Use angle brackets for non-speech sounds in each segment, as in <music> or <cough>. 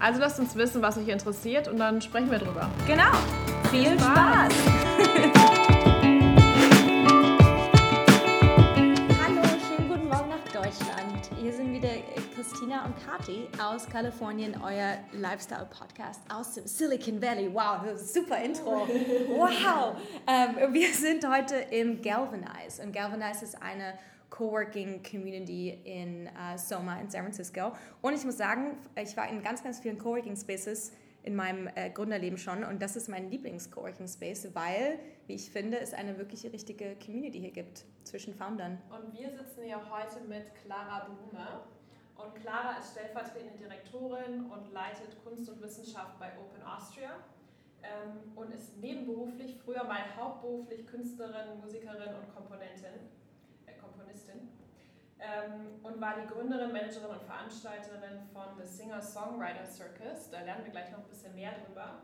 Also lasst uns wissen, was euch interessiert und dann sprechen wir drüber. Genau. Viel Spaß. <laughs> Hallo, schönen guten Morgen nach Deutschland. Hier sind wieder Christina und Kati aus Kalifornien, euer Lifestyle-Podcast aus dem Silicon Valley. Wow, super Intro. <laughs> Wow. Ähm, wir sind heute im Galvanize und Galvanize ist eine Coworking Community in uh, Soma in San Francisco. Und ich muss sagen, ich war in ganz, ganz vielen Coworking Spaces in meinem äh, Gründerleben schon und das ist mein Lieblings-Coworking Space, weil, wie ich finde, es eine wirklich richtige Community hier gibt zwischen Foundern. Und wir sitzen hier heute mit Clara Blume. Und Clara ist stellvertretende Direktorin und leitet Kunst und Wissenschaft bei Open Austria ähm, und ist nebenberuflich, früher mal hauptberuflich Künstlerin, Musikerin und Komponentin Komponistin ähm, und war die Gründerin, Managerin und Veranstalterin von The Singer-Songwriter Circus. Da lernen wir gleich noch ein bisschen mehr drüber.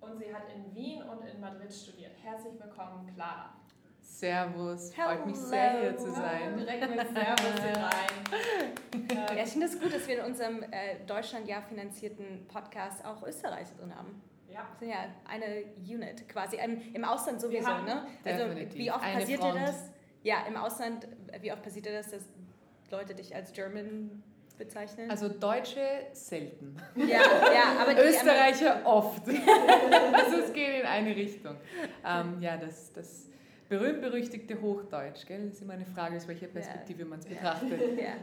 Und sie hat in Wien und in Madrid studiert. Herzlich willkommen, Clara. Servus, Hello. freut mich sehr hier zu sein. direkt mit Servus hier rein. <laughs> ja, ich finde es gut, dass wir in unserem äh, Deutschland-Jahr finanzierten Podcast auch Österreich drin haben. Ja. Wir sind ja eine Unit quasi. Im Ausland sowieso, ne? Also Definitiv. wie oft eine passiert Front. dir das? Ja, im Ausland, wie oft passiert das, dass Leute dich als German bezeichnen? Also Deutsche selten. Ja, ja aber Österreicher oft. <laughs> also es geht in eine Richtung. Ähm, ja, das, das berühmt-berüchtigte Hochdeutsch, gell? Das ist immer eine Frage, aus welcher Perspektive ja. man es betrachtet. <laughs> Ja.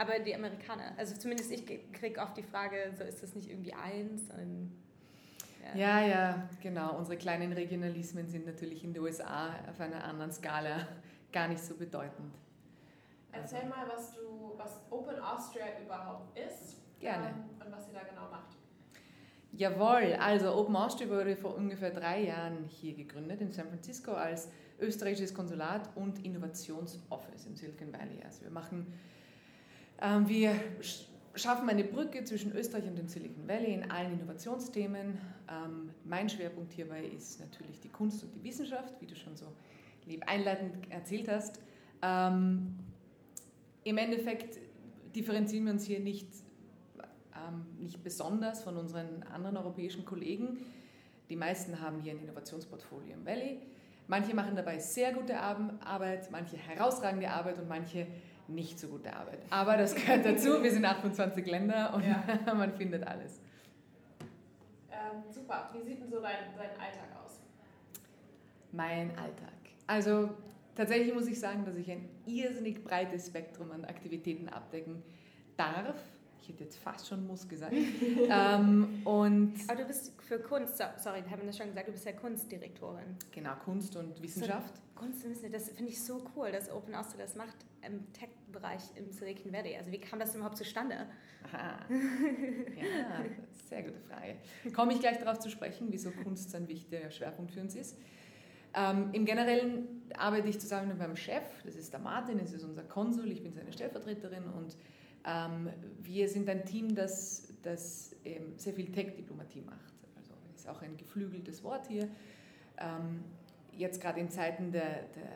Aber die Amerikaner, also zumindest ich kriege oft die Frage, so ist das nicht irgendwie eins? Und, ja. ja, ja, genau. Unsere kleinen Regionalismen sind natürlich in den USA auf einer anderen Skala gar nicht so bedeutend. Erzähl mal, was du, was Open Austria überhaupt ist Gerne. Ähm, und was sie da genau macht. Jawohl, also Open Austria wurde vor ungefähr drei Jahren hier gegründet in San Francisco als österreichisches Konsulat und Innovationsoffice im Silicon Valley. Also wir machen, ähm, wir schaffen eine Brücke zwischen Österreich und dem Silicon Valley in allen Innovationsthemen. Ähm, mein Schwerpunkt hierbei ist natürlich die Kunst und die Wissenschaft, wie du schon so einleitend erzählt hast. Ähm, Im Endeffekt differenzieren wir uns hier nicht, ähm, nicht besonders von unseren anderen europäischen Kollegen. Die meisten haben hier ein Innovationsportfolio im Valley. Manche machen dabei sehr gute Arbeit, manche herausragende Arbeit und manche nicht so gute Arbeit. Aber das gehört dazu. Wir sind 28 Länder und ja. <laughs> man findet alles. Ähm, super. Wie sieht denn so dein, dein Alltag aus? Mein Alltag. Also tatsächlich muss ich sagen, dass ich ein irrsinnig breites Spektrum an Aktivitäten abdecken darf. Ich hätte jetzt fast schon muss gesagt. <laughs> ähm, und Aber du bist für Kunst, sorry, haben wir das schon gesagt, du bist ja Kunstdirektorin. Genau, Kunst und Wissenschaft. So, Kunst und Wissenschaft, das finde ich so cool, dass Open Austria das macht im Tech-Bereich im Silicon Valley. Also wie kam das überhaupt zustande? Aha. Ja, sehr gute Frage. Komme ich gleich darauf zu sprechen, wieso Kunst so ein wichtiger Schwerpunkt für uns ist. Ähm, Im Generellen arbeite ich zusammen mit meinem Chef, das ist der Martin, das ist unser Konsul, ich bin seine Stellvertreterin und ähm, wir sind ein Team, das, das ähm, sehr viel Tech-Diplomatie macht. Also ist auch ein geflügeltes Wort hier. Ähm, jetzt gerade in Zeiten der, der,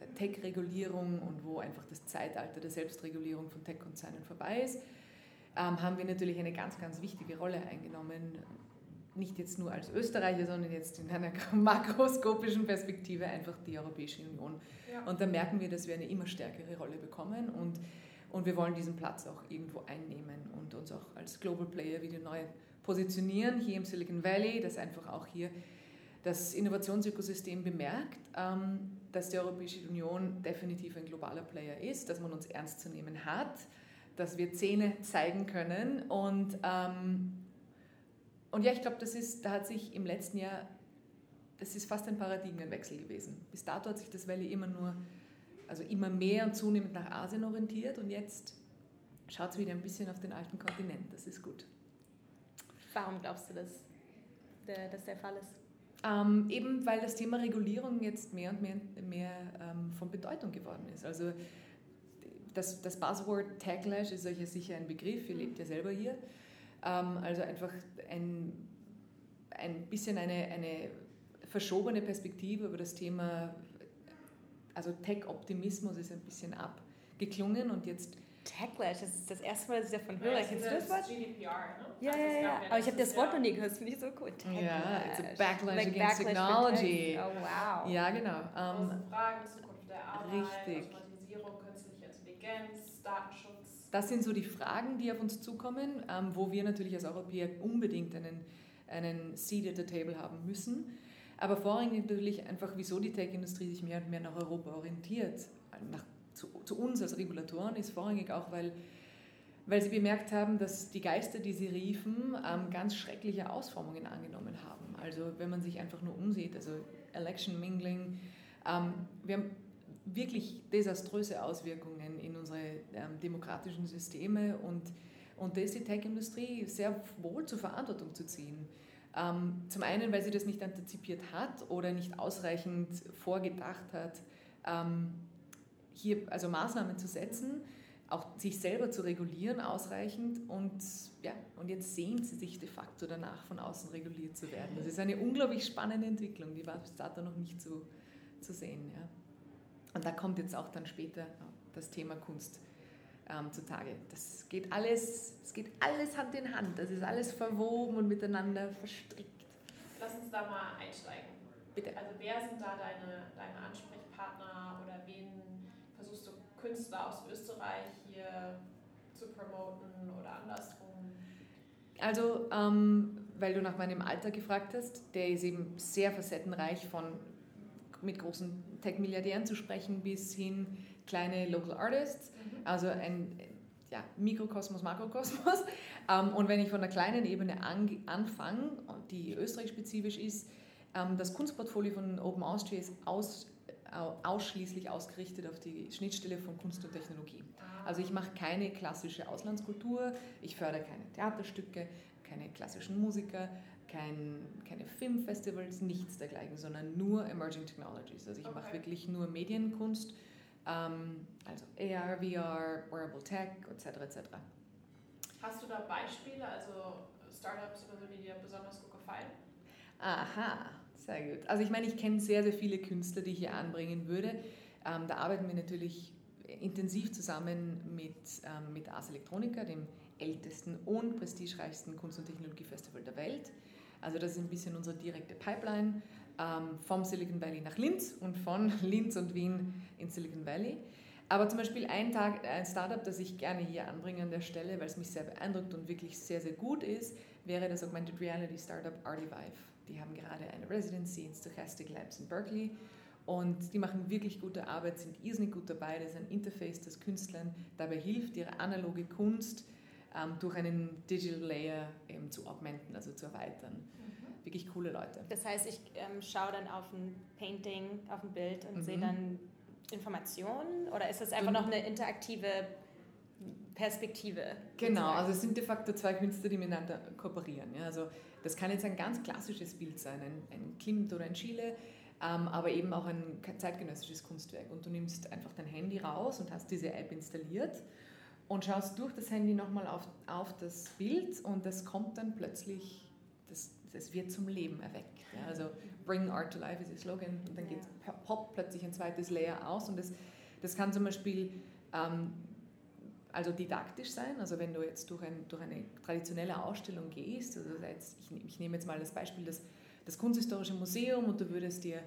der Tech-Regulierung und wo einfach das Zeitalter der Selbstregulierung von Tech-Konzernen vorbei ist, ähm, haben wir natürlich eine ganz, ganz wichtige Rolle eingenommen nicht jetzt nur als Österreicher, sondern jetzt in einer <laughs> makroskopischen Perspektive einfach die Europäische Union. Ja. Und da merken wir, dass wir eine immer stärkere Rolle bekommen und, und wir wollen diesen Platz auch irgendwo einnehmen und uns auch als Global Player wieder neu positionieren, hier im Silicon Valley, dass einfach auch hier das Innovationsökosystem bemerkt, ähm, dass die Europäische Union definitiv ein globaler Player ist, dass man uns ernst zu nehmen hat, dass wir Zähne zeigen können und ähm, und ja, ich glaube, das ist, da hat sich im letzten Jahr, das ist fast ein Paradigmenwechsel gewesen. Bis dato hat sich das Valley immer nur, also immer mehr und zunehmend nach Asien orientiert und jetzt schaut es wieder ein bisschen auf den alten Kontinent. Das ist gut. Warum glaubst du das? der, das der Fall ist? Ähm, eben weil das Thema Regulierung jetzt mehr und mehr, mehr ähm, von Bedeutung geworden ist. Also das, das Buzzword Techlash ist euch ja sicher ein Begriff, ihr lebt ja selber hier. Ähm, also einfach ein, ein bisschen eine, eine verschobene Perspektive über das Thema, also Tech-Optimismus ist ein bisschen abgeklungen und jetzt Techlash, das ist das erste Mal, dass ich davon höre. Ja, Kennst du das Wort? GDPR, ne? Ja, also ja, ja. Aber ich habe das Wort noch nie gehört, das finde ich so cool. Techlash. Ja, it's a backlash like against backlash technology. Oh, wow. Ja, genau. Um, Große Fragen, Zukunft der Arbeit, richtig. Automatisierung, künstliche Intelligenz, Datenschutz. Das sind so die Fragen, die auf uns zukommen, ähm, wo wir natürlich als Europäer unbedingt einen, einen Seat at the Table haben müssen. Aber vorrangig natürlich einfach, wieso die Tech-Industrie sich mehr und mehr nach Europa orientiert, nach zu, zu uns als Regulatoren ist vorrangig auch, weil, weil sie bemerkt haben, dass die Geister, die sie riefen, ähm, ganz schreckliche Ausformungen angenommen haben. Also wenn man sich einfach nur umsieht, also Election Mingling, ähm, wir haben wirklich desaströse Auswirkungen in unsere ähm, demokratischen Systeme und, und da ist die Tech-Industrie sehr wohl zur Verantwortung zu ziehen. Ähm, zum einen, weil sie das nicht antizipiert hat oder nicht ausreichend vorgedacht hat, ähm, hier also Maßnahmen zu setzen, auch sich selber zu regulieren ausreichend und, ja, und jetzt sehnt sie sich de facto danach, von außen reguliert zu werden. Das ist eine unglaublich spannende Entwicklung, die war bis dato noch nicht zu, zu sehen. Ja. Und da kommt jetzt auch dann später das Thema Kunst ähm, zutage. Das geht alles, es geht alles Hand in Hand, das ist alles verwoben und miteinander verstrickt. Lass uns da mal einsteigen. Bitte. Also wer sind da deine, deine Ansprechpartner oder wen Künstler aus Österreich hier zu promoten oder andersrum? Also, ähm, weil du nach meinem Alter gefragt hast, der ist eben sehr facettenreich von mit großen Tech-Milliardären zu sprechen bis hin kleine Local Artists, mhm. also ein ja, Mikrokosmos, Makrokosmos. <laughs> Ähm, und wenn ich von der kleinen Ebene an, anfange, die österreichspezifisch ist, ähm, das Kunstportfolio von Open Austria ist aus, ausschließlich ausgerichtet auf die Schnittstelle von Kunst und Technologie. Also ich mache keine klassische Auslandskultur, ich fördere keine Theaterstücke, keine klassischen Musiker, kein, keine Filmfestivals, nichts dergleichen, sondern nur Emerging Technologies. Also ich okay. mache wirklich nur Medienkunst, ähm, also AR, VR, Wearable Tech etc. etc. Hast du da Beispiele, also Startups oder so, die dir besonders gut gefallen? Aha, sehr gut. Also ich meine, ich kenne sehr, sehr viele Künstler, die ich hier anbringen würde. Ähm, da arbeiten wir natürlich intensiv zusammen mit, ähm, mit Ars Electronica, dem ältesten und prestigereichsten Kunst- und Technologiefestival der Welt. Also das ist ein bisschen unsere direkte Pipeline ähm, vom Silicon Valley nach Linz und von <laughs> Linz und Wien in Silicon Valley. Aber zum Beispiel ein, Tag, ein Startup, das ich gerne hier anbringe an der Stelle, weil es mich sehr beeindruckt und wirklich sehr, sehr gut ist, wäre das Augmented Reality Startup Artivive. Die haben gerade eine Residency in Stochastic Labs in Berkeley und die machen wirklich gute Arbeit, sind irrsinnig gut dabei. Das ist ein Interface, das Künstlern dabei hilft, ihre analoge Kunst ähm, durch einen Digital Layer eben zu augmenten, also zu erweitern. Mhm. Wirklich coole Leute. Das heißt, ich ähm, schaue dann auf ein Painting, auf ein Bild und mhm. sehe dann Informationen oder ist das einfach du, noch eine interaktive Perspektive? Genau, also es sind de facto zwei Künstler, die miteinander kooperieren. Ja? Also das kann jetzt ein ganz klassisches Bild sein, ein, ein Klimt oder ein Chile, ähm, aber eben auch ein zeitgenössisches Kunstwerk. Und du nimmst einfach dein Handy raus und hast diese App installiert und schaust durch das Handy nochmal auf, auf das Bild und das kommt dann plötzlich, das, das wird zum Leben erweckt. Ja? Also Bring Art to Life ist ihr Slogan und dann geht, poppt plötzlich ein zweites Layer aus und das, das kann zum Beispiel ähm, also didaktisch sein. Also wenn du jetzt durch, ein, durch eine traditionelle Ausstellung gehst, also jetzt, ich, ich, nehme jetzt mal das Beispiel das, das Kunsthistorische Museum und du würdest dir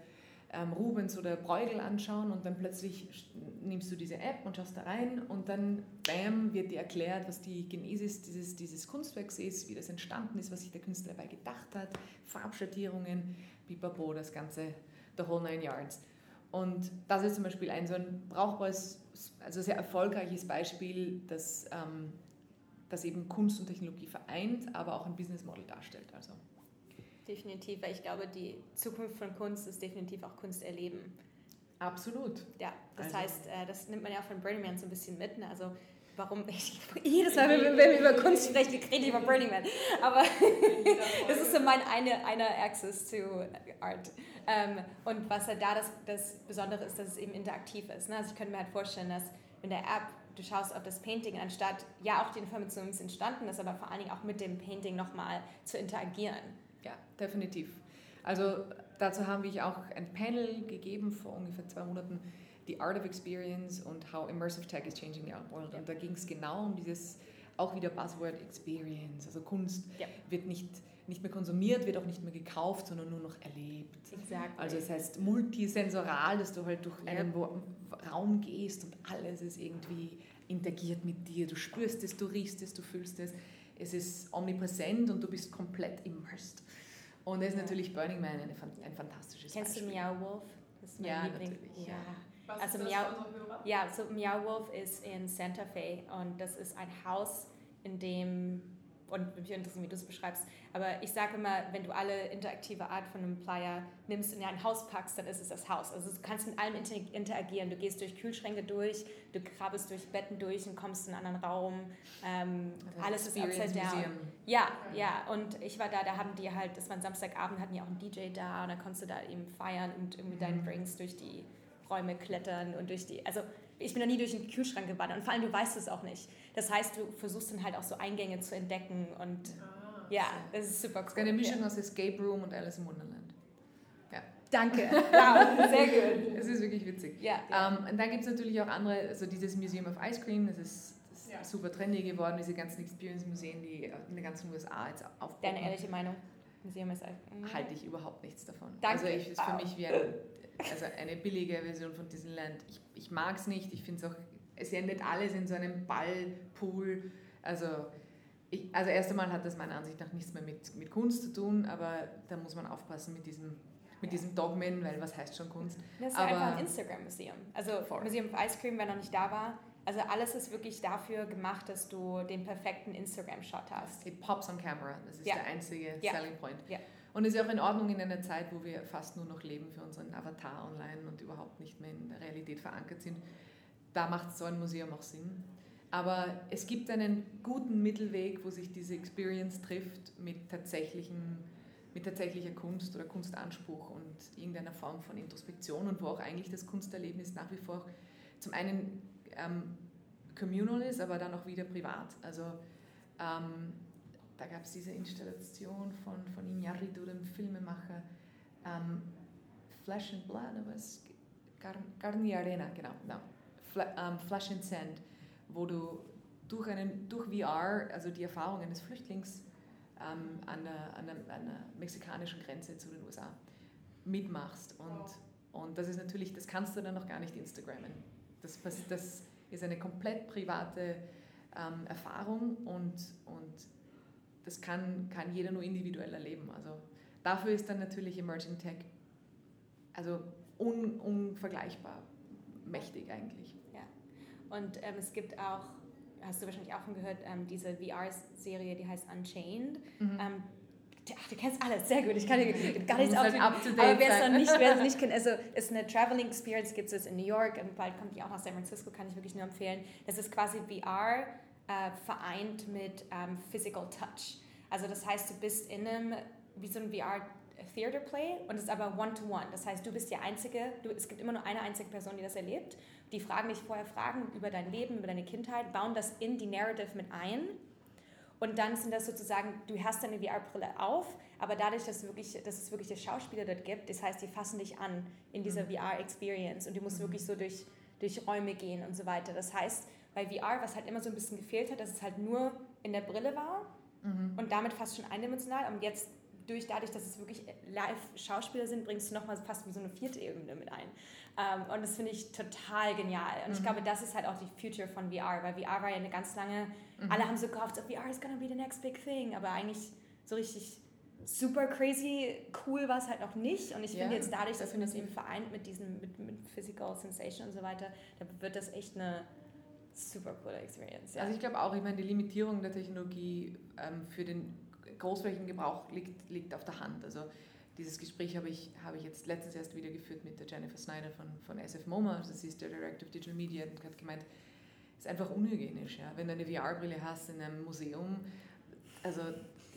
ähm, Rubens oder Bruegel anschauen und dann plötzlich nimmst du diese App und schaust da rein und dann, bam, wird dir erklärt, was die Genesis dieses, dieses Kunstwerks ist, wie das entstanden ist, was sich der Künstler dabei gedacht hat, Farbschattierungen, pipapo, das Ganze, the whole nine yards. Und das ist zum Beispiel ein so ein brauchbares, also sehr erfolgreiches Beispiel, das, ähm, das eben Kunst und Technologie vereint, aber auch ein Business Model darstellt. Also. Definitiv, weil ich glaube, die Zukunft von Kunst ist definitiv auch Kunst erleben. Absolut. Ja, das also. heißt, äh, das nimmt man ja auch von Burning Man so ein bisschen mit. Ne? Also warum ich jedes Mal, wenn wir, über Kunst sprechen, rede ich über Burning Man. Aber <laughs> das ist so mein eine, eine Access to Art. Ähm, und was halt da das, das Besondere ist, dass es eben interaktiv ist. Ne? Also ich könnte mir halt vorstellen, dass in der App du schaust auf das Painting, anstatt, ja, auch die Information ist entstanden ist, aber vor allen Dingen auch mit dem Painting nochmal zu interagieren. Ja, definitiv. Also dazu haben wir auch ein Panel gegeben vor ungefähr zwei Monaten, The Art of Experience und How Immersive Tech is Changing the Art World. Und da ging es genau um dieses, auch wieder Buzzword Experience. Also Kunst ja. wird nicht nicht mehr konsumiert, wird auch nicht mehr gekauft, sondern nur noch erlebt. Exactly. Also das heißt multisensoral, dass du halt durch einen Raum gehst und alles ist irgendwie interagiert mit dir. Du spürst es, du riechst es, du fühlst es. Es ist omnipräsent und du bist komplett immersed. Und das ist natürlich Burning Man ein fantastisches Kennst Beispiel. du Meow Wolf? Das ist mein ja, Liebling. natürlich. Ja. Was also ist das Meow, ja, so Meow Wolf ist in Santa Fe und das ist ein Haus, in dem und mich interessiert, wie du es beschreibst. Aber ich sage immer, wenn du alle interaktive Art von einem Flyer nimmst und in ein Haus packst, dann ist es das Haus. Also du kannst mit allem interagieren. Du gehst durch Kühlschränke durch, du krabbelst durch Betten durch und kommst in einen anderen Raum. Ähm, alles ist upside down. Museum. Ja, ja. Und ich war da, da haben die halt, das war ein Samstagabend, hatten die auch einen DJ da und da konntest du da eben feiern und irgendwie mhm. deinen Drinks durch die Räume klettern und durch die, also ich bin noch nie durch einen Kühlschrank gewandert und vor allem du weißt es auch nicht. Das heißt, du versuchst dann halt auch so Eingänge zu entdecken und ah, ja, das ist super cool. Es ist eine Mischung ja. aus Escape Room und Alice im Wonderland. Ja. Danke. Wow, sehr gut. <laughs> Es ist wirklich witzig. Ja, ja. Um, und dann gibt es natürlich auch andere, also dieses Museum of Ice Cream, das ist, das ja. super trendy geworden, diese ganzen Experience-Museen, die in den ganzen USA jetzt aufbauen. Deine ehrliche Meinung? Museum ist Halte ich überhaupt nichts davon. Danke. Also ich, ist für mich wie ein also eine billige Version von Disneyland. Ich, ich mag es nicht, ich finde es auch, es endet alles in so einem Ballpool. Also, ich, also erst einmal hat das meiner Ansicht nach nichts mehr mit, mit Kunst zu tun, aber da muss man aufpassen mit diesem, mit diesem Dogmen, weil was heißt schon Kunst? Das ist aber, einfach ein Instagram-Museum. Also voll. Museum of Ice Cream, wer noch nicht da war, also alles ist wirklich dafür gemacht, dass du den perfekten Instagram-Shot hast. It pops on camera, das ist ja. der einzige ja. Selling Point. Ja. Und es ist auch in Ordnung in einer Zeit, wo wir fast nur noch leben für unseren Avatar online und überhaupt nicht mehr in der Realität verankert sind. Da macht so ein Museum auch Sinn. Aber es gibt einen guten Mittelweg, wo sich diese Experience trifft mit, tatsächlichen, mit tatsächlicher Kunst oder Kunstanspruch und irgendeiner Form von Introspektion und wo auch eigentlich das Kunsterlebnis nach wie vor zum einen ähm, communal ist, aber dann auch wieder privat. Also ähm, da gab es diese Installation von, von Iñárritu, dem Filmemacher, ähm, Flesh and Blood, aber es Carne Arena, genau, no. Fle, ähm, Flesh and Sand, wo du durch, einen, durch VR, also die Erfahrung eines Flüchtlings ähm, an, der, an, der, an, der, mexikanischen Grenze zu den USA mitmachst. Und, und das ist natürlich, das kannst du dann noch gar nicht Instagrammen. Das, das ist eine komplett private ähm, Erfahrung und, und das kann, kann jeder nur individuell erleben. Also dafür ist dann natürlich Emerging Tech also un, unvergleichbar mächtig eigentlich. Ja. Und ähm, es gibt auch, hast du wahrscheinlich auch schon gehört, ähm, diese VR-Serie, die heißt Unchained. Mhm. Ähm, Ach, du kennst alles, sehr gut. Ich kann dir <laughs> gar nichts halt date Aber wer es noch nicht, wer es nicht kennt, also es ist eine Traveling Experience, gibt es in New York und bald kommt die auch nach San Francisco, kann ich wirklich nur empfehlen. Das ist quasi VR äh, vereint mit ähm, Physical Touch. Also das heißt, du bist in einem, wie so ein VR Theater Play und es ist aber One-to-One. -one. Das heißt, du bist die Einzige, du, es gibt immer nur eine einzige Person, die das erlebt. Die fragen dich vorher Fragen über dein Leben, über deine Kindheit, bauen das in die Narrative mit ein. Und dann sind das sozusagen, du hast deine VR-Brille auf, aber dadurch, dass, wirklich, dass es wirklich der Schauspieler dort gibt, das heißt, die fassen dich an in dieser mhm. VR-Experience und du musst mhm. wirklich so durch, durch Räume gehen und so weiter. Das heißt, bei VR, was halt immer so ein bisschen gefehlt hat, dass es halt nur in der Brille war mhm. und damit fast schon eindimensional. Und jetzt durch, dadurch, dass es wirklich Live-Schauspieler sind, bringst du nochmal fast wie so eine vierte Ebene mit ein. Ähm, und das finde ich total genial. Und mhm. ich glaube, das ist halt auch die Future von VR, weil VR war ja eine ganz lange, mhm. alle haben so gehofft, so, VR is gonna be the next big thing, aber eigentlich so richtig super crazy cool war es halt noch nicht. Und ich ja, finde jetzt dadurch, dass man das eben vereint mit diesem, mit, mit Physical Sensation und so weiter, da wird das echt eine super coole Experience. Ja. Also ich glaube auch, ich meine, die Limitierung der Technologie ähm, für den großflächigen Gebrauch liegt, liegt auf der Hand. Also dieses Gespräch habe ich, habe ich jetzt letztens erst wieder geführt mit der Jennifer Snyder von, von SF MoMA, also sie ist der Director of Digital Media und hat gemeint, ist einfach unhygienisch. Ja? Wenn du eine VR-Brille hast in einem Museum, also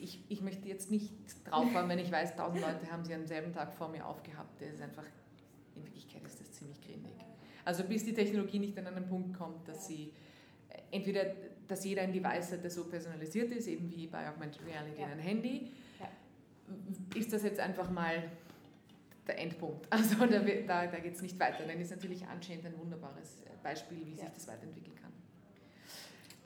ich, ich möchte jetzt nicht drauf fahren, wenn ich weiß, tausend Leute haben sie am selben Tag vor mir aufgehabt. Das ist einfach, in Wirklichkeit ist das ziemlich grindig. Also bis die Technologie nicht an einen Punkt kommt, dass sie äh, entweder, dass jeder ein Device hat, der so personalisiert ist, eben wie bei Augmented Reality ja. ein Handy, ja. ist das jetzt einfach mal der Endpunkt. <laughs> Also da, da, da geht es nicht weiter. Dann ist natürlich anscheinend ein wunderbares Beispiel, wie sich das weiterentwickeln kann.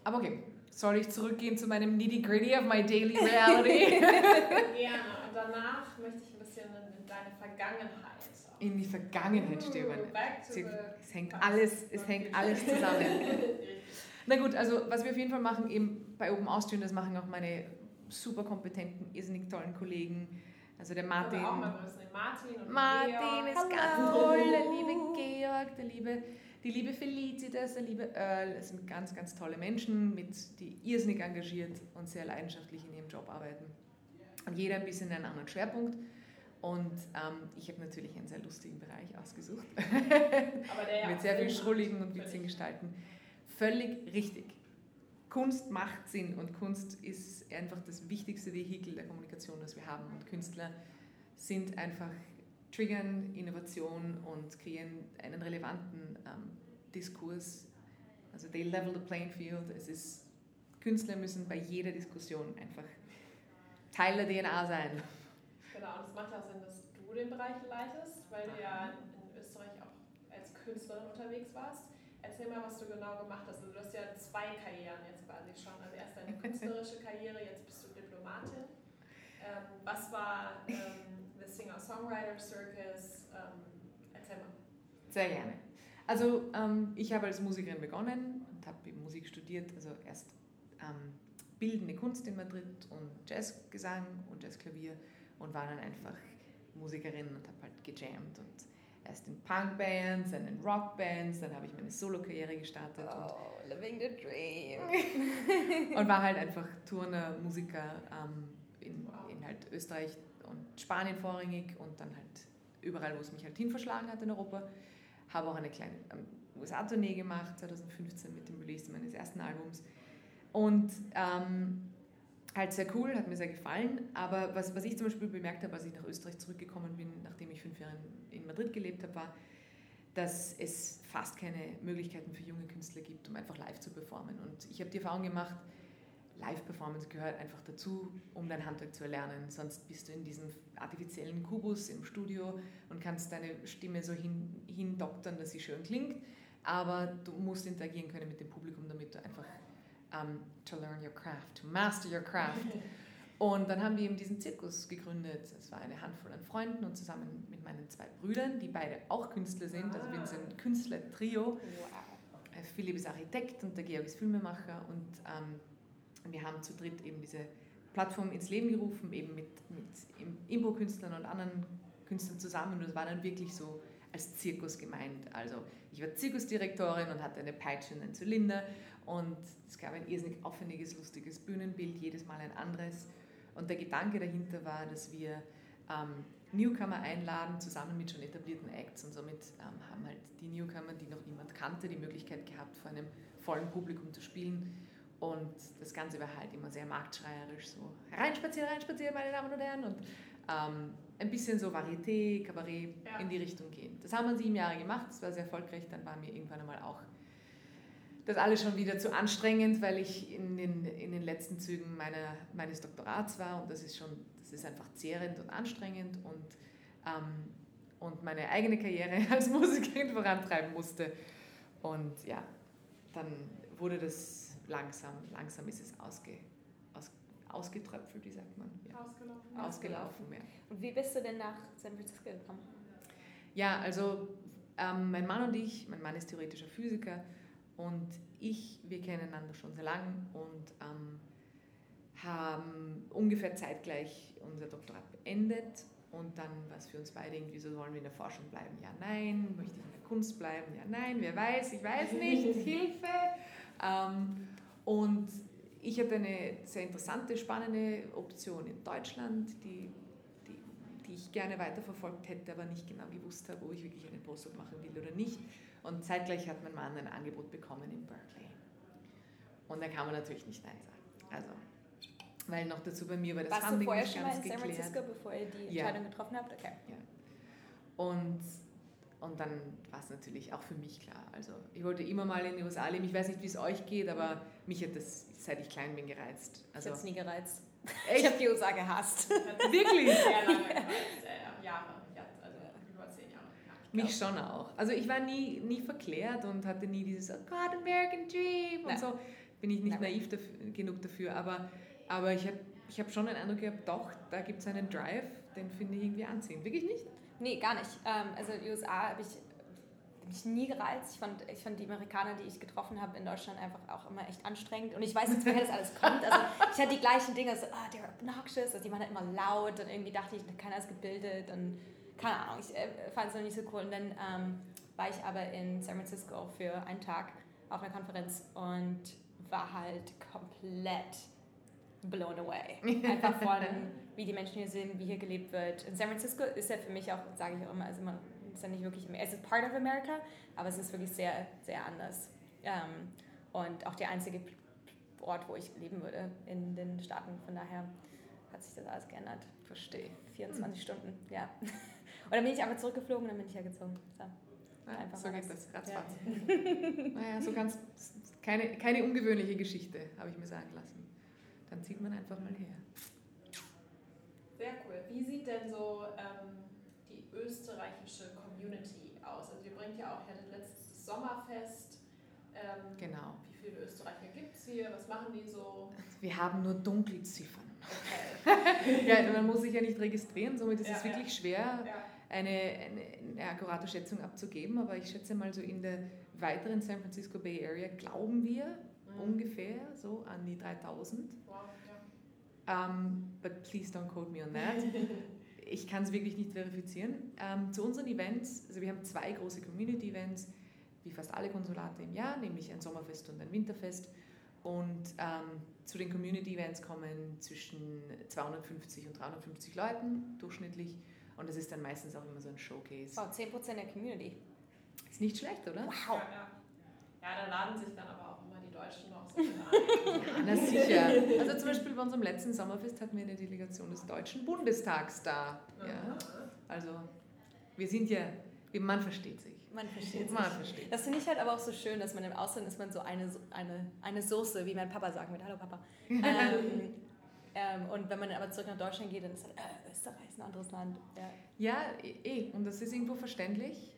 Aber okay, soll ich zurückgehen zu meinem nitty-gritty of my daily reality? <laughs> <laughs> Und danach möchte ich ein bisschen in deine Vergangenheit. In die Vergangenheit stöbern. Es hängt alles, es hängt alles zusammen. <laughs> Na gut, also was wir auf jeden Fall machen, eben bei Open Austrian, das machen auch meine super kompetenten, irrsinnig tollen Kollegen. Also der Martin. auch mal. Martin und Martin Georg. ist ganz toll, der liebe Georg, der liebe die liebe Felicitas, der liebe Earl, es sind ganz, ganz tolle Menschen, mit, die irrsinnig engagiert und sehr leidenschaftlich in ihrem Job arbeiten. Und jeder ein bisschen einen anderen Schwerpunkt. Und ähm, ich habe natürlich einen sehr lustigen Bereich ausgesucht. <laughs> Ja mit sehr viel schrulligen und witzigen Gestalten. Völlig richtig. Kunst macht Sinn und Kunst ist einfach das wichtigste Vehikel der Kommunikation, das wir haben. Und Künstler sind einfach triggern Innovation und kreieren einen relevanten ähm, Diskurs. Also they level the playing field. Es ist, Künstler müssen bei jeder Diskussion einfach Teil der DNA sein. Genau, und es macht ja auch Sinn, dass du den Bereich leitest, weil du ja in Österreich auch als Künstlerin unterwegs warst. Erzähl mal, was du genau gemacht hast. Also du hast ja zwei Karrieren jetzt quasi schon. Also erst deine künstlerische Karriere, jetzt bist du Diplomatin. Ähm, was war ähm, Singer-Songwriter Circus. Ähm, erzähl mal. Sehr gerne. Also ähm, ich habe als Musikerin begonnen und habe Musik studiert, also erst ähm, bildende Kunst in Madrid und Jazzgesang und Jazzklavier und war dann einfach Musikerin und habe halt gejammt und erst in Punkbands, dann in Rockbands, dann habe ich meine Solo-Karriere gestartet. Oh, living the dream. <laughs> und war halt einfach Turner, Musiker ähm, in, in halt Österreich, und Spanien vorrangig und dann halt überall, wo es mich halt hin verschlagen hat in Europa. Habe auch eine kleine ähm, USA-Tournee gemacht, 2015 mit dem Release meines ersten Albums. Und ähm, halt sehr cool, hat mir sehr gefallen. Aber was, was ich zum Beispiel bemerkt habe, als ich nach Österreich zurückgekommen bin, nachdem ich fünf Jahre in Madrid gelebt habe, war, dass es fast keine Möglichkeiten für junge Künstler gibt, um einfach live zu performen. Und ich habe die Erfahrung gemacht, Live-Performance gehört einfach dazu, um dein Handwerk zu erlernen. Sonst bist du in diesem artifiziellen Kubus im Studio und kannst deine Stimme so hin, hindoktern, dass sie schön klingt. Aber du musst interagieren können mit dem Publikum, damit du einfach um, to learn your craft, to master your craft. <laughs> Und dann haben wir eben diesen Zirkus gegründet. Es war eine Handvoll an Freunden und zusammen mit meinen zwei Brüdern, die beide auch Künstler sind. Also wir sind ein Künstler-Trio. Äh, Philipp ist Architekt und der Georg ist Filmemacher und ähm, wir haben zu dritt eben diese Plattform ins Leben gerufen, eben mit, mit Imbo-Künstlern und anderen Künstlern zusammen. Und es war dann wirklich so als Zirkus gemeint. Also ich war Zirkusdirektorin und hatte eine Peitsche und einen Zylinder. Und es gab ein irrsinnig aufwendiges, lustiges Bühnenbild, jedes Mal ein anderes. Und der Gedanke dahinter war, dass wir ähm, Newcomer einladen, zusammen mit schon etablierten Acts. Und somit ähm, haben halt die Newcomer, die noch niemand kannte, die Möglichkeit gehabt, vor einem vollen Publikum zu spielen. Und das Ganze war halt immer sehr marktschreierisch, so reinspazieren, reinspazieren, meine Damen und Herren. Und ähm, ein bisschen so Varieté, Kabarett ja. in die Richtung gehen. Das haben wir sieben Jahre gemacht, das war sehr erfolgreich. Dann war mir irgendwann einmal auch das alles schon wieder zu anstrengend, weil ich in den, in den letzten Zügen meiner, meines Doktorats war und das ist schon, das ist einfach zehrend und anstrengend und, ähm, und meine eigene Karriere <laughs> als Musikerin vorantreiben musste. Und ja, dann wurde das langsam, langsam ist es ausge, aus, ausgetröpfelt, wie sagt man? Ja. Ausgelaufen. Ausgelaufen, ja. Und wie bist du denn nach San Francisco gekommen? Ja, also ähm, mein Mann und ich, mein Mann ist theoretischer Physiker und ich, wir kennen einander schon sehr lang und ähm, haben ungefähr zeitgleich unser Doktorat beendet und dann war es für uns beide irgendwie so, wollen wir in der Forschung bleiben? Ja, nein. Möchte ich in der Kunst bleiben? Ja, nein. Wer weiß? Ich weiß nicht. <laughs> Hilfe! Ähm, und ich hatte eine sehr interessante, spannende Option in Deutschland, die, die, die ich gerne weiterverfolgt hätte, aber nicht genau gewusst habe, ob ich wirklich einen Postdoc machen will oder nicht. Und zeitgleich hat mein Mann ein Angebot bekommen in Berkeley. Und da kann man natürlich nicht Nein sagen. Also, weil noch dazu bei mir war das Warst Funding du vorher schon mal in San geklärt. Francisco, bevor ihr die Ja. Entscheidung getroffen habt? Okay. Und, und dann war es natürlich auch für mich klar. Also ich wollte immer mal in die USA leben. Ich weiß nicht, wie es euch geht, aber mich hat das, seit ich klein bin, gereizt. Ich Also hab's nie gereizt. Ich echt, habe die USA gehasst. <laughs> wirklich? Sehr lange, äh, Jahre, ja, also über zehn Jahre. Ja, ich Mich schon auch. Also ich war nie, nie verklärt und hatte nie dieses Oh God, American Dream und Nein. so. Bin ich nicht Nein. naiv dafür, genug dafür. Aber, aber ich habe ich hab schon den Eindruck gehabt, doch, da gibt es einen Drive, den finde ich irgendwie anziehend. Wirklich nicht? Nee, gar nicht. Ähm, also die USA habe ich, hab ich nie gereizt. Ich fand, ich fand die Amerikaner, die ich getroffen habe in Deutschland, einfach auch immer echt anstrengend. Und ich weiß jetzt, woher das alles kommt. Also ich hatte die gleichen Dinge, so, ah, they're obnoxious, also die waren halt immer laut und irgendwie dachte ich, keiner ist gebildet und keine Ahnung, ich äh, fand es noch nicht so cool. Und dann ähm, war ich aber in San Francisco für einen Tag auf einer Konferenz und war halt komplett blown away. <laughs> Einfach von, wie die Menschen hier sind, wie hier gelebt wird. In San Francisco ist ja für mich auch, sage ich auch immer, also man ist ja nicht wirklich, es ist part of America, aber es ist wirklich sehr, sehr anders. Ähm, und auch der einzige Ort, wo ich leben würde in den Staaten. Von daher hat sich das alles geändert. Verstehe. 24 Stunden, ja. <laughs> Und dann bin ich einfach zurückgeflogen und dann bin ich hergezogen. So. Ja, Einfach so geht das, ratzfatz. <laughs> Naja, so ganz, keine, keine ungewöhnliche Geschichte, habe ich mir sagen lassen. Dann zieht man einfach mal her. Sehr cool. Wie sieht denn so ähm, die österreichische Community aus? Also ihr bringt ja auch, ihr hattet letztes Sommerfest. Ähm, Genau. Wie viele Österreicher gibt es hier? Was machen die so? Wir haben nur Dunkelziffern. Okay. <laughs> ja, man muss sich ja nicht registrieren, somit ist Ja, es ja. wirklich schwer, Ja. eine, eine, eine akkurate Schätzung abzugeben. Aber ich schätze mal so in der weiteren San Francisco Bay Area glauben wir Mhm. ungefähr so an die 3000. Wow, ja. Um, but please don't quote me on that. <laughs> Ich kann es wirklich nicht verifizieren. Ähm, zu unseren Events, also wir haben zwei große Community-Events, wie fast alle Konsulate im Jahr, nämlich ein Sommerfest und ein Winterfest. Und ähm, zu den Community-Events kommen zwischen 250 und 350 Leuten durchschnittlich. Und das ist dann meistens auch immer so ein Showcase. Wow, 10% der Community. Ist nicht schlecht, oder? Ja, Wow. ja. ja, da laden sich dann aber Deutschen noch so <laughs> na sicher. Also zum Beispiel bei unserem letzten Sommerfest hatten wir eine Delegation des Deutschen Bundestags da. Ja. Also wir sind ja, man versteht sich. Man versteht Man sich. versteht. Das finde ich halt aber auch so schön, dass man im Ausland ist man so eine, eine, eine Soße, wie mein Papa sagen würde. Hallo Papa. <laughs> ähm, ähm, und wenn man aber zurück nach Deutschland geht, dann ist halt, äh, Österreich ist ein anderes Land. Ja. Ja, eh, und das ist irgendwo verständlich,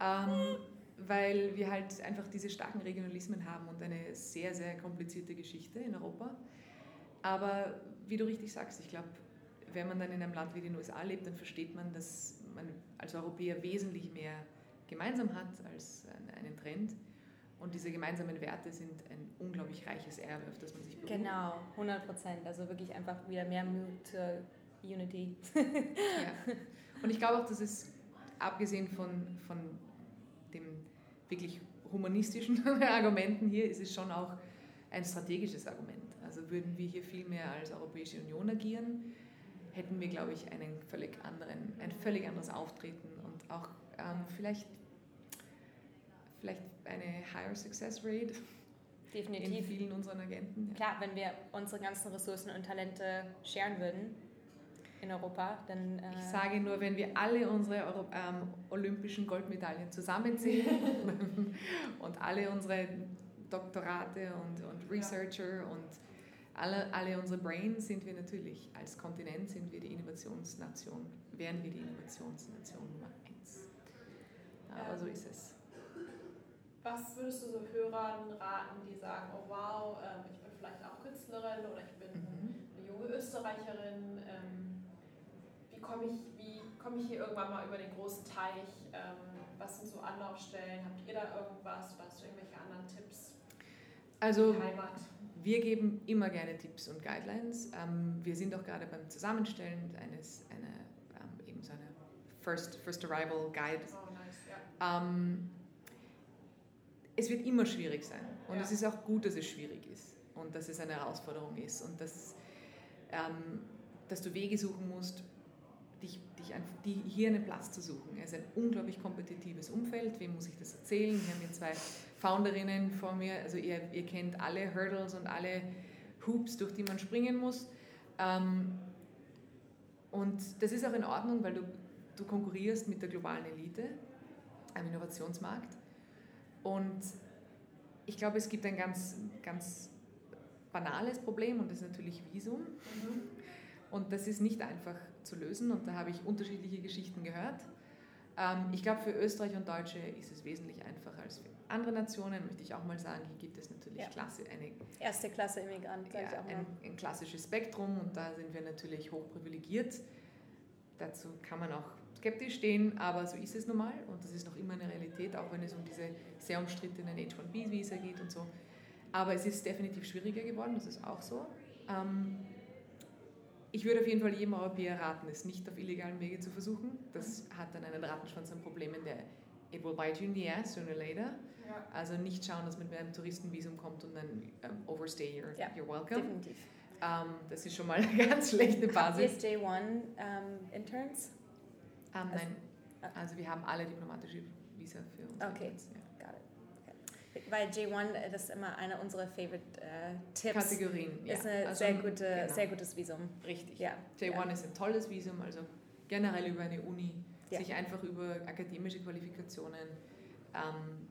ähm, weil wir halt einfach diese starken Regionalismen haben und eine sehr, sehr komplizierte Geschichte in Europa. Aber wie du richtig sagst, ich glaube, wenn man dann in einem Land wie den USA lebt, dann versteht man, dass man als Europäer wesentlich mehr gemeinsam hat als ein- einen Trend. Und diese gemeinsamen Werte sind ein unglaublich reiches Erbe, auf das man sich beruft. Genau, 100 Prozent. Also wirklich einfach wieder mehr Mut zur Unity. Ja. Und ich glaube auch, dass es, abgesehen von, von dem wirklich humanistischen <laughs> Argumenten hier, ist es schon auch ein strategisches Argument. Also würden wir hier viel mehr als Europäische Union agieren, hätten wir, glaube ich, einen völlig anderen, ein völlig anderes Auftreten und auch ähm, vielleicht, vielleicht eine higher success rate in Definitiv. vielen unseren Agenten. Ja. Klar, wenn wir unsere ganzen Ressourcen und Talente scheren würden in Europa, dann. Äh, Ich sage nur, wenn wir alle unsere Euro ähm, olympischen Goldmedaillen zusammenzählen <laughs> und alle unsere Doktorate und, und Researcher und alle, alle unsere Brains sind wir natürlich, als Kontinent sind wir die Innovationsnation, wären wir die Innovationsnation Nummer eins. Aber so ist es. Was würdest du so Hörern raten, die sagen, oh wow, ähm, ich bin vielleicht auch Künstlerin oder ich bin Mhm. eine junge Österreicherin. Wie komme ich, wie komme ich hier irgendwann mal über den großen Teich? Ähm, was sind so Anlaufstellen? Habt ihr da irgendwas? Oder hast du irgendwelche anderen Tipps? Also wir geben immer gerne Tipps und Guidelines. Ähm, wir sind auch gerade beim Zusammenstellen eines eine, ähm, eben so eine First, First Arrival Guide Oh, nice, ja. Ähm, es wird immer schwierig sein. Und Ja. es ist auch gut, dass es schwierig ist und dass es eine Herausforderung ist und dass, ähm, dass du Wege suchen musst, dich, dich einfach, die, hier einen Platz zu suchen. Es ist ein unglaublich kompetitives Umfeld. Wem muss ich das erzählen? Wir haben hier zwei Founderinnen vor mir, also ihr, ihr kennt alle Hurdles und alle Hoops, durch die man springen muss. Ähm, und das ist auch in Ordnung, weil du, du konkurrierst mit der globalen Elite am Innovationsmarkt. Und ich glaube, es gibt ein ganz, ganz banales Problem und das ist natürlich Visum. Mhm. Und das ist nicht einfach zu lösen und da habe ich unterschiedliche Geschichten gehört. Ähm, ich glaube, für Österreich und Deutsche ist es wesentlich einfacher als für andere Nationen, möchte ich auch mal sagen. Hier gibt es natürlich ja. Klasse, eine erste Klasse Immigrant, ja, ich auch mal. Ein, ein klassisches Spektrum und da sind wir natürlich hochprivilegiert. Dazu kann man auch skeptisch stehen, aber so ist es nun mal und das ist noch immer eine Realität, auch wenn es um diese sehr umstrittenen H1B-Visa geht und so. Aber es ist definitiv schwieriger geworden, das ist auch so. Ähm, ich würde auf jeden Fall jedem Europäer raten, es nicht auf illegalen Wege zu versuchen. Das hat dann einen Rattenschwanz an Problemen, der it will bite you in the ass sooner or later. Ja. Also nicht schauen, dass man mit einem Touristenvisum kommt und dann um, overstay, you're, ja, you're welcome. Definitiv. Um, ähm, das ist schon mal <laughs> eine ganz schlechte Basis. Habt ihr J1 um, Interns? Um, nein, also, also wir haben alle diplomatische Visa für uns. Okay. Interns, ja weil J1, äh, das ist immer eine unserer Favorite äh, Tipps. Kategorien, ja. Ist ein also, sehr, gute, genau. sehr gutes Visum. Richtig. Ja. J1 ja. ist ein tolles Visum, also generell über eine Uni, ja. sich einfach über akademische Qualifikationen ähm,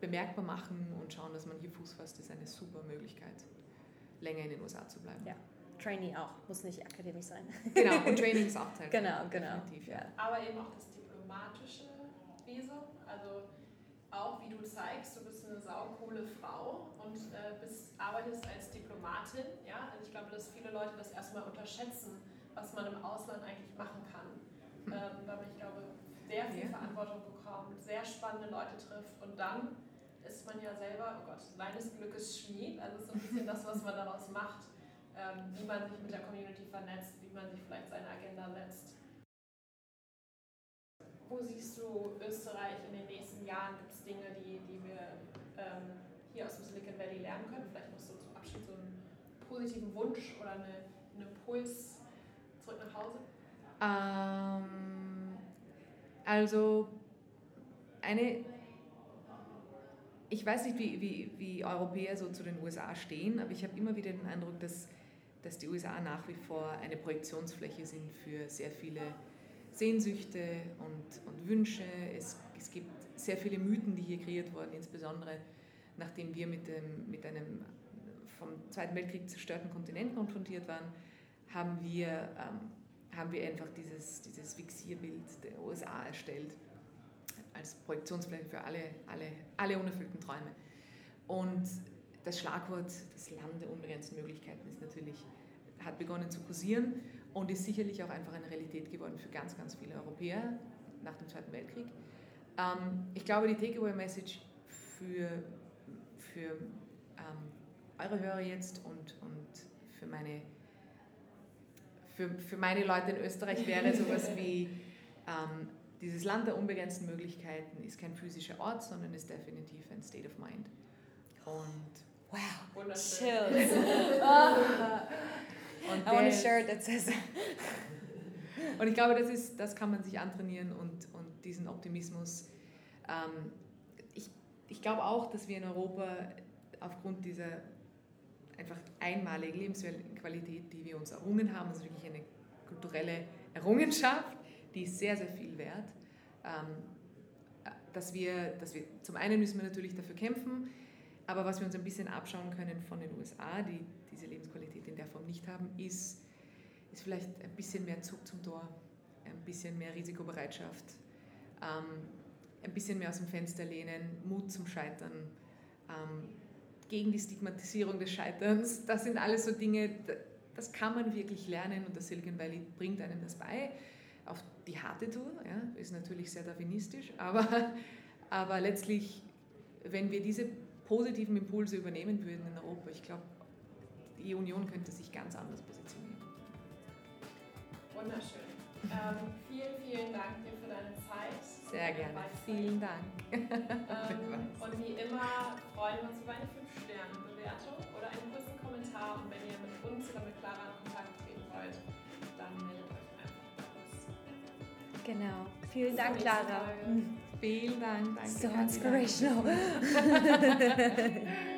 bemerkbar machen und schauen, dass man hier Fuß fasst, ist eine super Möglichkeit, länger in den USA zu bleiben. Ja. Trainee auch, muss nicht akademisch sein. Genau, und <laughs> Training ist auch Teil. Genau, genau. Ja. Aber eben auch das diplomatische Visum, also auch wie du zeigst, du bist eine saukoole Frau und äh, bist, arbeitest als Diplomatin. Ja? Also ich glaube, dass viele Leute das erstmal unterschätzen, was man im Ausland eigentlich machen kann. Hm. Ähm, weil man, ich glaube, sehr viel ja. Verantwortung bekommt, sehr spannende Leute trifft und dann ist man ja selber, oh Gott, seines Glückes Schmied. Also so ein bisschen das, was man daraus macht, ähm, wie man sich mit der Community vernetzt, wie man sich vielleicht seine Agenda setzt. Wo siehst du Österreich in den nächsten Jahren? Gibt es Dinge, die, die wir ähm, hier aus dem Silicon Valley lernen können? Vielleicht noch so zum Abschied so einen positiven Wunsch oder eine, einen Impuls zurück nach Hause? Ähm, also eine, ich weiß nicht, wie, wie, wie Europäer so zu den USA stehen, aber ich habe immer wieder den Eindruck, dass, dass die USA nach wie vor eine Projektionsfläche sind für sehr viele Sehnsüchte und, und Wünsche. Es, es gibt sehr viele Mythen, die hier kreiert wurden, insbesondere nachdem wir mit, dem, mit einem vom Zweiten Weltkrieg zerstörten Kontinent konfrontiert waren, haben wir, ähm, haben wir einfach dieses, dieses Fixierbild der USA erstellt als Projektionsfläche für alle, alle, alle unerfüllten Träume. Und das Schlagwort, das Land der unbegrenzten Möglichkeiten, ist natürlich, hat begonnen zu kursieren und ist sicherlich auch einfach eine Realität geworden für ganz, ganz viele Europäer nach dem Zweiten Weltkrieg. Ähm, ich glaube, die Takeaway-Message für, für ähm, eure Hörer jetzt und, und für, meine, für, für meine Leute in Österreich wäre sowas <laughs> wie, ähm, dieses Land der unbegrenzten Möglichkeiten ist kein physischer Ort, sondern ist definitiv ein State of Mind. Und wow, chills. <laughs> <laughs> Und I want a shirt that says. Und ich glaube, das, ist, das kann man sich antrainieren und, und diesen Optimismus. Ähm, ich, ich glaube auch, dass wir in Europa aufgrund dieser einfach einmaligen Lebensqualität, die wir uns errungen haben, ist wirklich eine kulturelle Errungenschaft, die ist sehr, sehr viel wert. Ähm, dass wir, dass wir, zum einen müssen wir natürlich dafür kämpfen, aber was wir uns ein bisschen abschauen können von den USA, die diese Lebensqualität in der Form nicht haben, ist, ist vielleicht ein bisschen mehr Zug zum Tor, ein bisschen mehr Risikobereitschaft, ähm, ein bisschen mehr aus dem Fenster lehnen, Mut zum Scheitern, ähm, gegen die Stigmatisierung des Scheiterns. Das sind alles so Dinge, das kann man wirklich lernen und das Silicon Valley bringt einem das bei. Auf die harte Tour, ja, ist natürlich sehr darwinistisch, aber, <laughs> aber letztlich, wenn wir diese positiven Impulse übernehmen würden in Europa, ich glaube, die Union könnte sich ganz anders positionieren. Wunderschön. Ähm, vielen, vielen Dank dir für deine Zeit. Sehr gerne. Vielen Dank. <laughs> Ähm, und wie immer freuen wir uns über eine 5-Sterne-Bewertung oder einen kurzen Kommentar. Und wenn ihr mit uns oder mit Clara in Kontakt treten wollt, dann meldet euch einfach bei uns. Genau. Vielen Dank, Clara. Vielen Dank. Danke, So inspirational. <laughs>